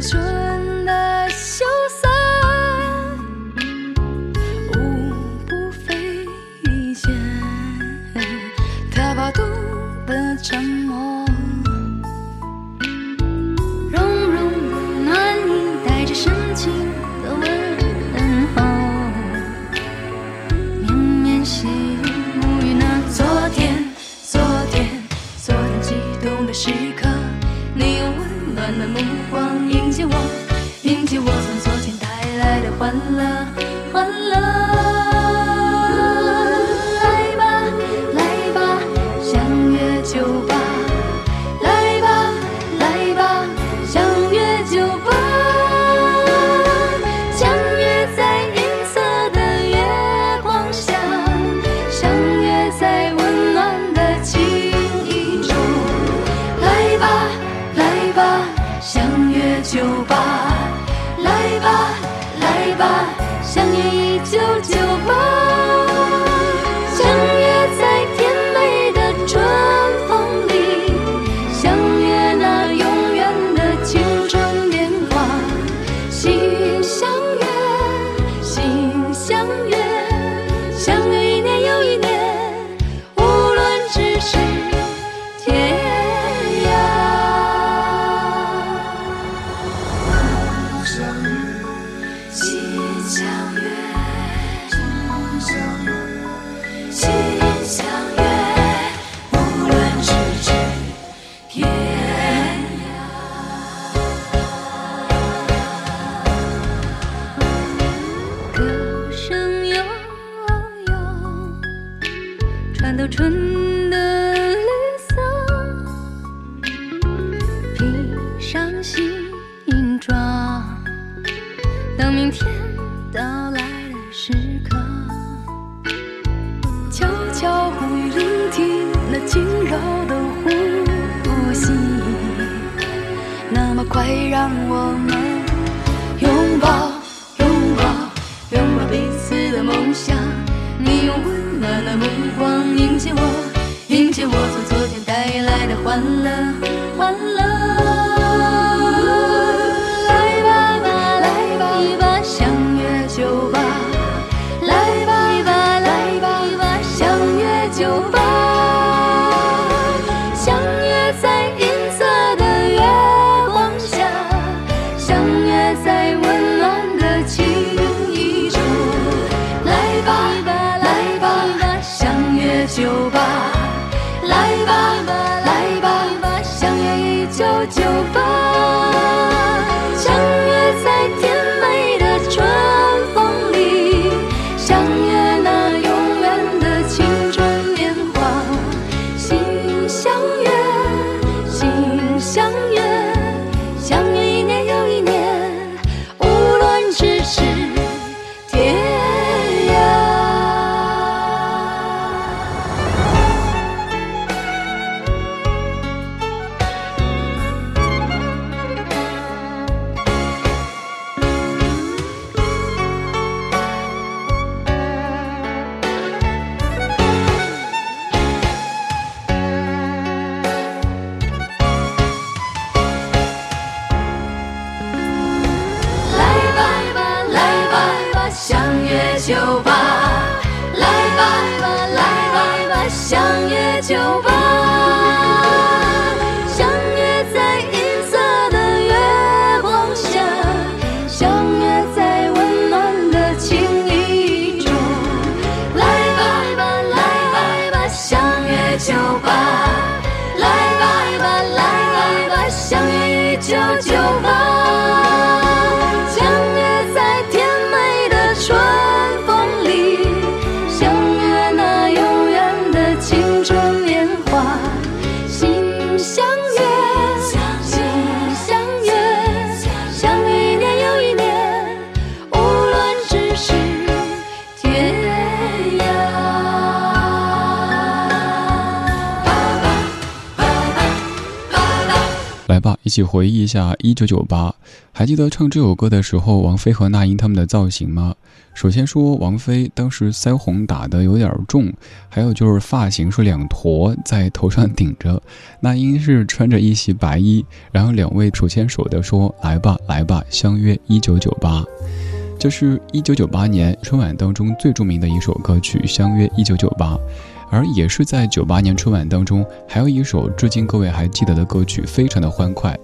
说爱让我们拥抱拥抱拥抱彼此的梦想。你用温暖的目光迎接我迎接我从昨天带来的欢乐。your body. 来吧，一起回忆一下一九九八。还记得唱这首歌的时候，王菲和那英他们的造型吗？首先说，王菲当时腮红打的有点重，还有就是发型是两坨在头上顶着。那英是穿着一袭白衣，然后两位手牵手的说：“来吧，来吧，相约一九九八。”这是一九九八年春晚当中最著名的一首歌曲《相约一九九八》。而也是在九八年春晚当中，还有一首至今各位还记得的歌曲，非常的欢快，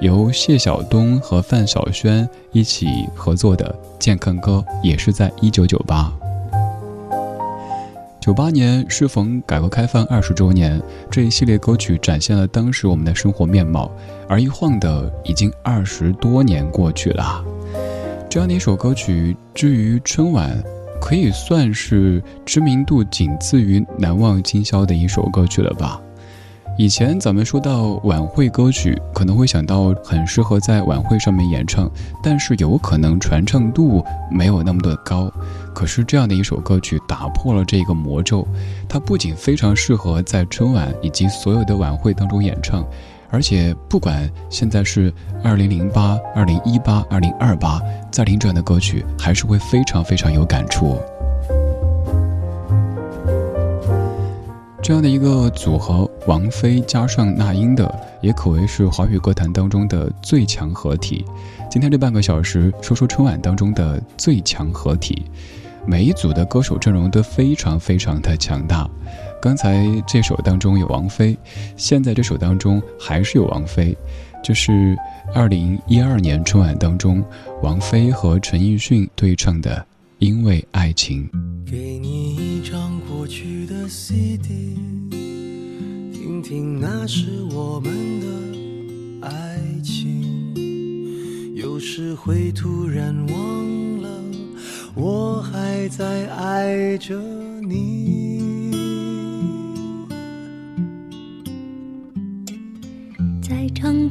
由谢晓东和范晓萱一起合作的《健康歌》，也是在一九九八。九八年适逢改革开放二十周年，这一系列歌曲展现了当时我们的生活面貌。而一晃的，已经二十多年过去了，这样的一首歌曲，至于春晚。可以算是知名度仅次于《难忘今宵》的一首歌曲了吧？以前咱们说到晚会歌曲，可能会想到很适合在晚会上面演唱，但是有可能传唱度没有那么的高。可是这样的一首歌曲打破了这个魔咒，它不仅非常适合在春晚以及所有的晚会当中演唱。而且，不管现在是二零零八、二零一八、二零二八，再听这样的歌曲，还是会非常非常有感触。这样的一个组合，王菲加上那英的，也可谓是华语歌坛当中的最强合体。今天这半个小时，说说春晚当中的最强合体。每一组的歌手阵容都非常非常的强大。刚才这首当中有王菲，现在这首当中还是有王菲，就是二零一二年春晚当中，王菲和陈奕迅对唱的《因为爱情》。给你一张过去的 CD，听听那是我们的爱情，有时会突然忘了，我还在爱着你。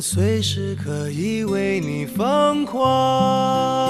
随时可以为你疯狂。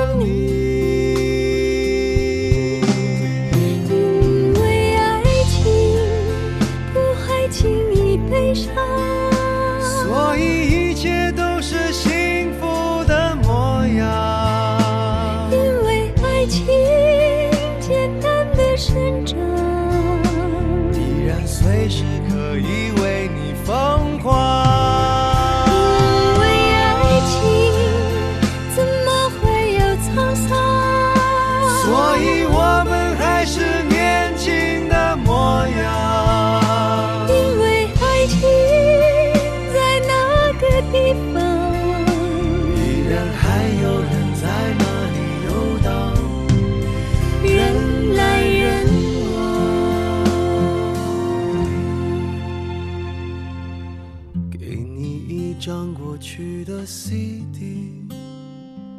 CD，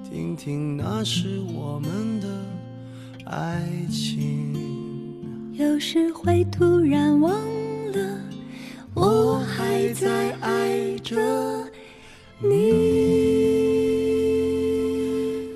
听听那是我们的爱情。有时会突然忘了，我还在爱着你。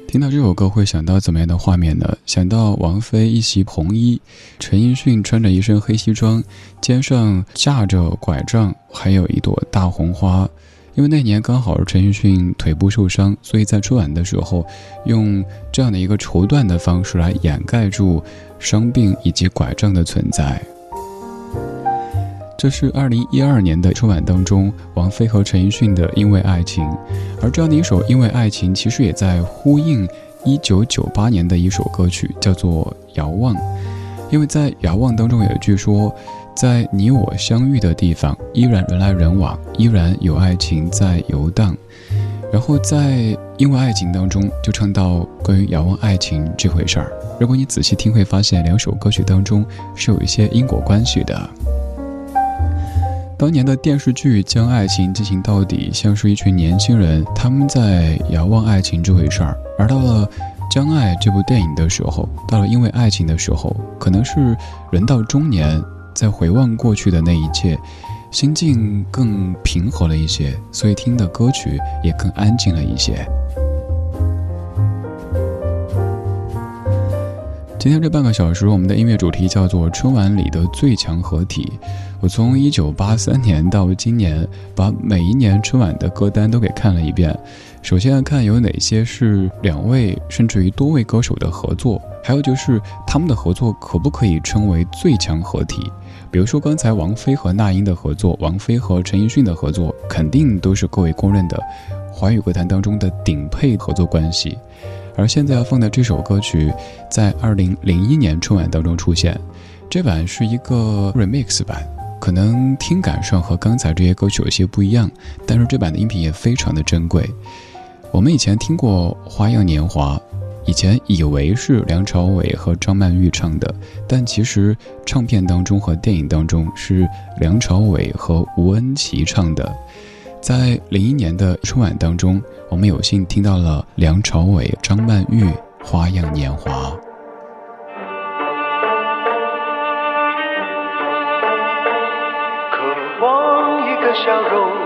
听到这首歌会想到怎么样的画面呢？想到王菲一袭红衣，陈奕迅穿着一身黑西装，肩上架着拐杖，还有一朵大红花。因为那年刚好是陈奕迅腿部受伤，所以在春晚的时候，用这样的一个绸缎的方式来掩盖住伤病以及拐杖的存在。这是二零一二年的春晚当中，王菲和陈奕迅的《因为爱情》，而这样的一首《因为爱情》，其实也在呼应一九九八年的一首歌曲，叫做《遥望》。因为在《遥望》当中有一句说，在你我相遇的地方，依然人来人往，依然有爱情在游荡。然后在《因为爱情》当中，就唱到关于遥望爱情这回事儿。如果你仔细听，会发现两首歌曲当中是有一些因果关系的。当年的电视剧将爱情进行到底，像是一群年轻人，他们在遥望爱情这回事儿；而到了《将爱》这部电影的时候，到了因为爱情的时候，可能是人到中年，在回望过去的那一切，心境更平和了一些，所以听的歌曲也更安静了一些。今天这半个小时，我们的音乐主题叫做春晚里的最强合体。我从一九八三年到今年，把每一年春晚的歌单都给看了一遍。首先看有哪些是两位甚至于多位歌手的合作，还有就是他们的合作可不可以称为最强合体？比如说刚才王菲和那英的合作，王菲和陈奕迅的合作，肯定都是各位公认的华语歌坛当中的顶配合作关系。而现在要放的这首歌曲，在二零零一年春晚当中出现，这版是一个 remix 版，可能听感上和刚才这些歌曲有些不一样，但是这版的音频也非常的珍贵。我们以前听过《花样年华》，以前以为是梁朝伟和张曼玉唱的，但其实唱片当中和电影当中是梁朝伟和吴恩琪唱的。在零一年的春晚当中，我们有幸听到了梁朝伟、张曼玉《花样年华》。渴望一个笑容，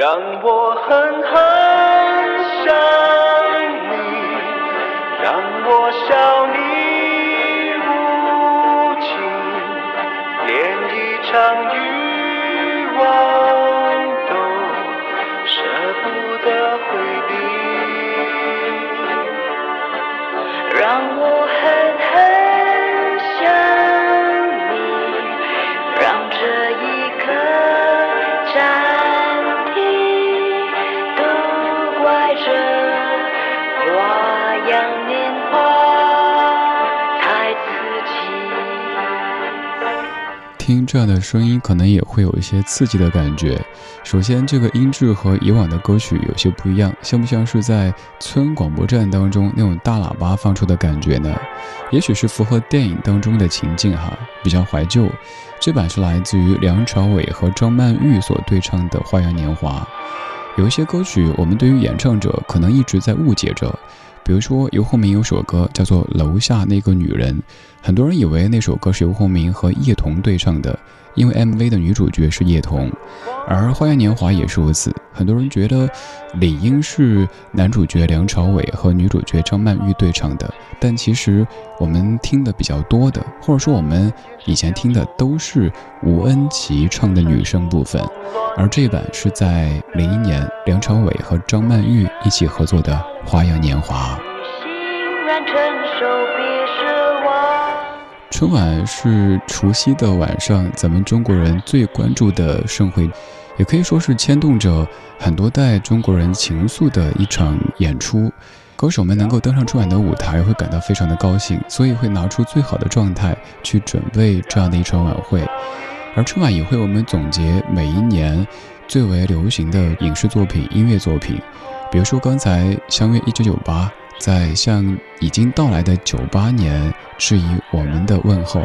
让我狠狠这样的声音，可能也会有一些刺激的感觉。首先，这个音质和以往的歌曲有些不一样，像不像是在村广播站当中那种大喇叭放出的感觉呢？也许是符合电影当中的情境哈，比较怀旧。这版是来自于梁朝伟和张曼玉所对唱的《花样年华》。有一些歌曲，我们对于演唱者可能一直在误解着。比如说，游鸿明有首歌叫做《楼下那个女人》，很多人以为那首歌是游鸿明和叶童对唱的，因为 MV 的女主角是叶童。而《花样年华》也是如此，很多人觉得理应是男主角梁朝伟和女主角张曼玉对唱的，但其实我们听的比较多的，或者说我们以前听的都是吴恩琪唱的女声部分，而这版是在零一年梁朝伟和张曼玉一起合作的《花样年华》。春晚是除夕的晚上，咱们中国人最关注的盛会。也可以说是牵动着很多代中国人情愫的一场演出。歌手们能够登上春晚的舞台，会感到非常的高兴，所以会拿出最好的状态去准备这样的一场晚会。而春晚也会我们总结每一年最为流行的影视作品、音乐作品。比如说刚才相约一九九八，在向已经到来的九八年致以我们的问候。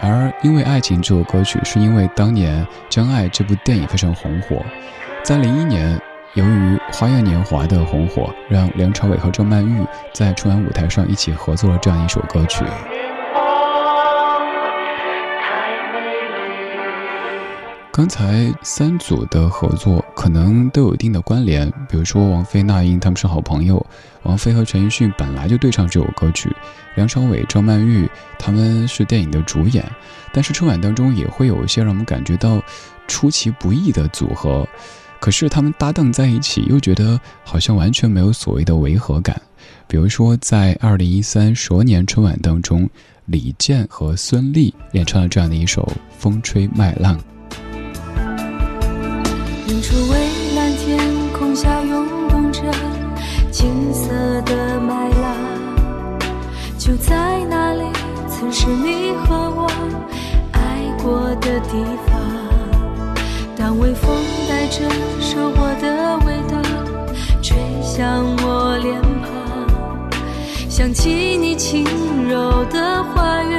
而因为爱情这首歌曲，是因为当年《真爱》这部电影非常红火，在零一年。由于《花样年华》的红火，让梁朝伟和张曼玉在春晚舞台上一起合作了这样一首歌曲。刚才三组的合作可能都有一定的关联，比如说王菲、那英他们是好朋友，王菲和陈奕迅本来就对唱这首歌曲，梁朝伟、张曼玉他们是电影的主演，但是春晚当中也会有一些让我们感觉到出其不意的组合。可是他们搭档在一起，又觉得好像完全没有所谓的违和感。比如说，在二零一三蛇年春晚当中，李健和孙俪演唱了这样的一首《风吹麦浪》。风带着收获的味道吹向我脸庞，想起你轻柔的话语，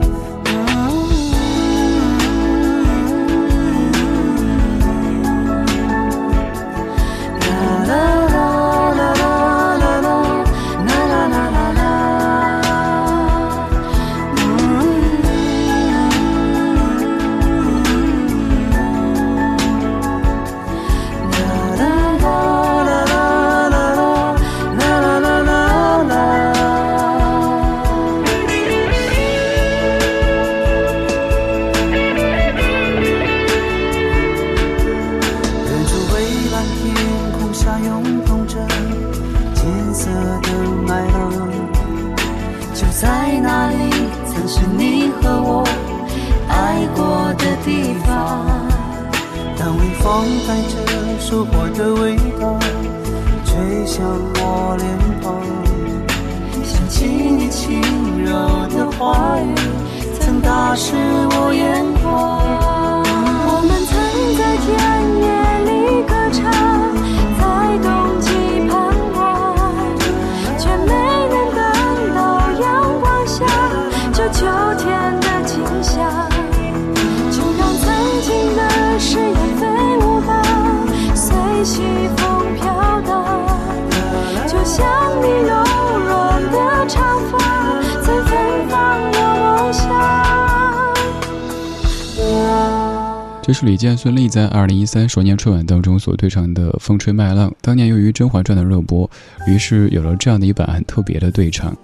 这是李健、孙俪在二零一三蛇年春晚当中所对唱的《风吹麦浪》。当年由于《甄嬛传》的热播，于是有了这样的一版很特别的对唱。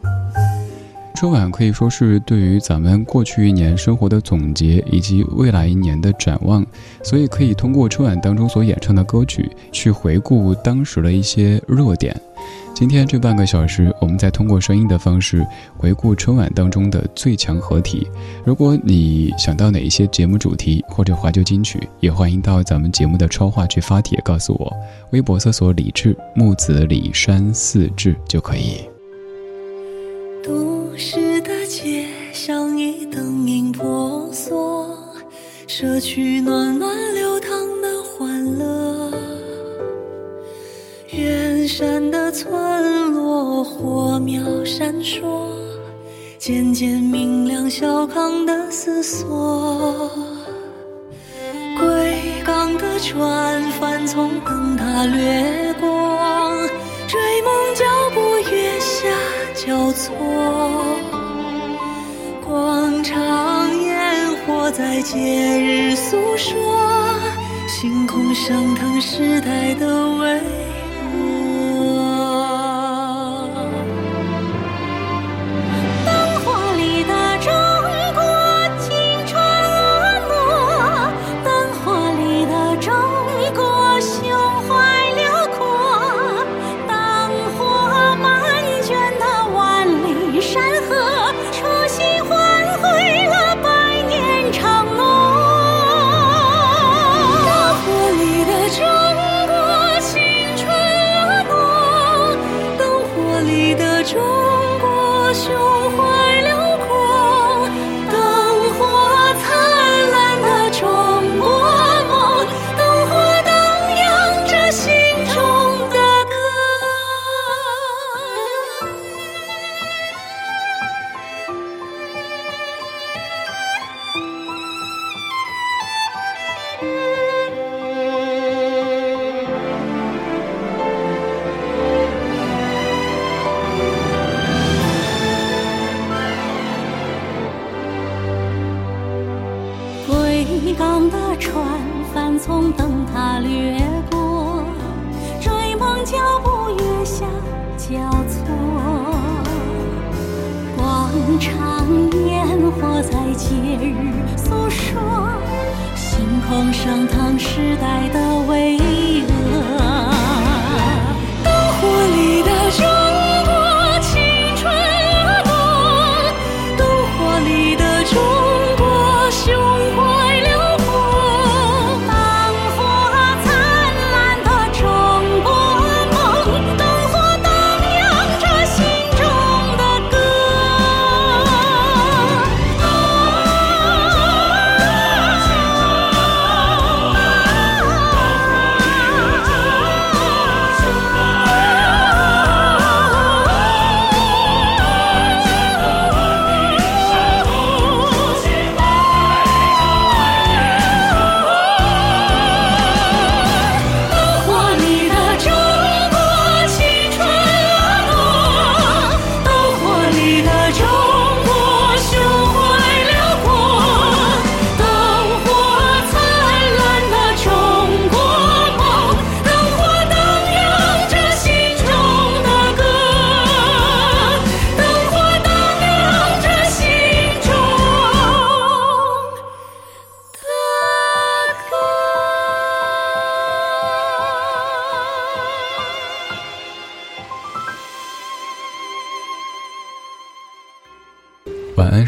春晚可以说是对于咱们过去一年生活的总结，以及未来一年的展望，所以可以通过春晚当中所演唱的歌曲，去回顾当时的一些热点。今天这半个小时，我们再通过声音的方式回顾春晚当中的最强合体。如果你想到哪一些节目主题或者怀旧金曲，也欢迎到咱们节目的超话去发帖告诉我。微博搜索“李志木子李山四志”就可以。都市的街上已灯影婆娑。社区暖暖山的村落火苗闪烁，渐渐明亮小康的思索。归港的船帆从灯塔掠过，追梦脚步月下交错。广场烟火在节日诉说，星空升腾时代的微。上唐时代的。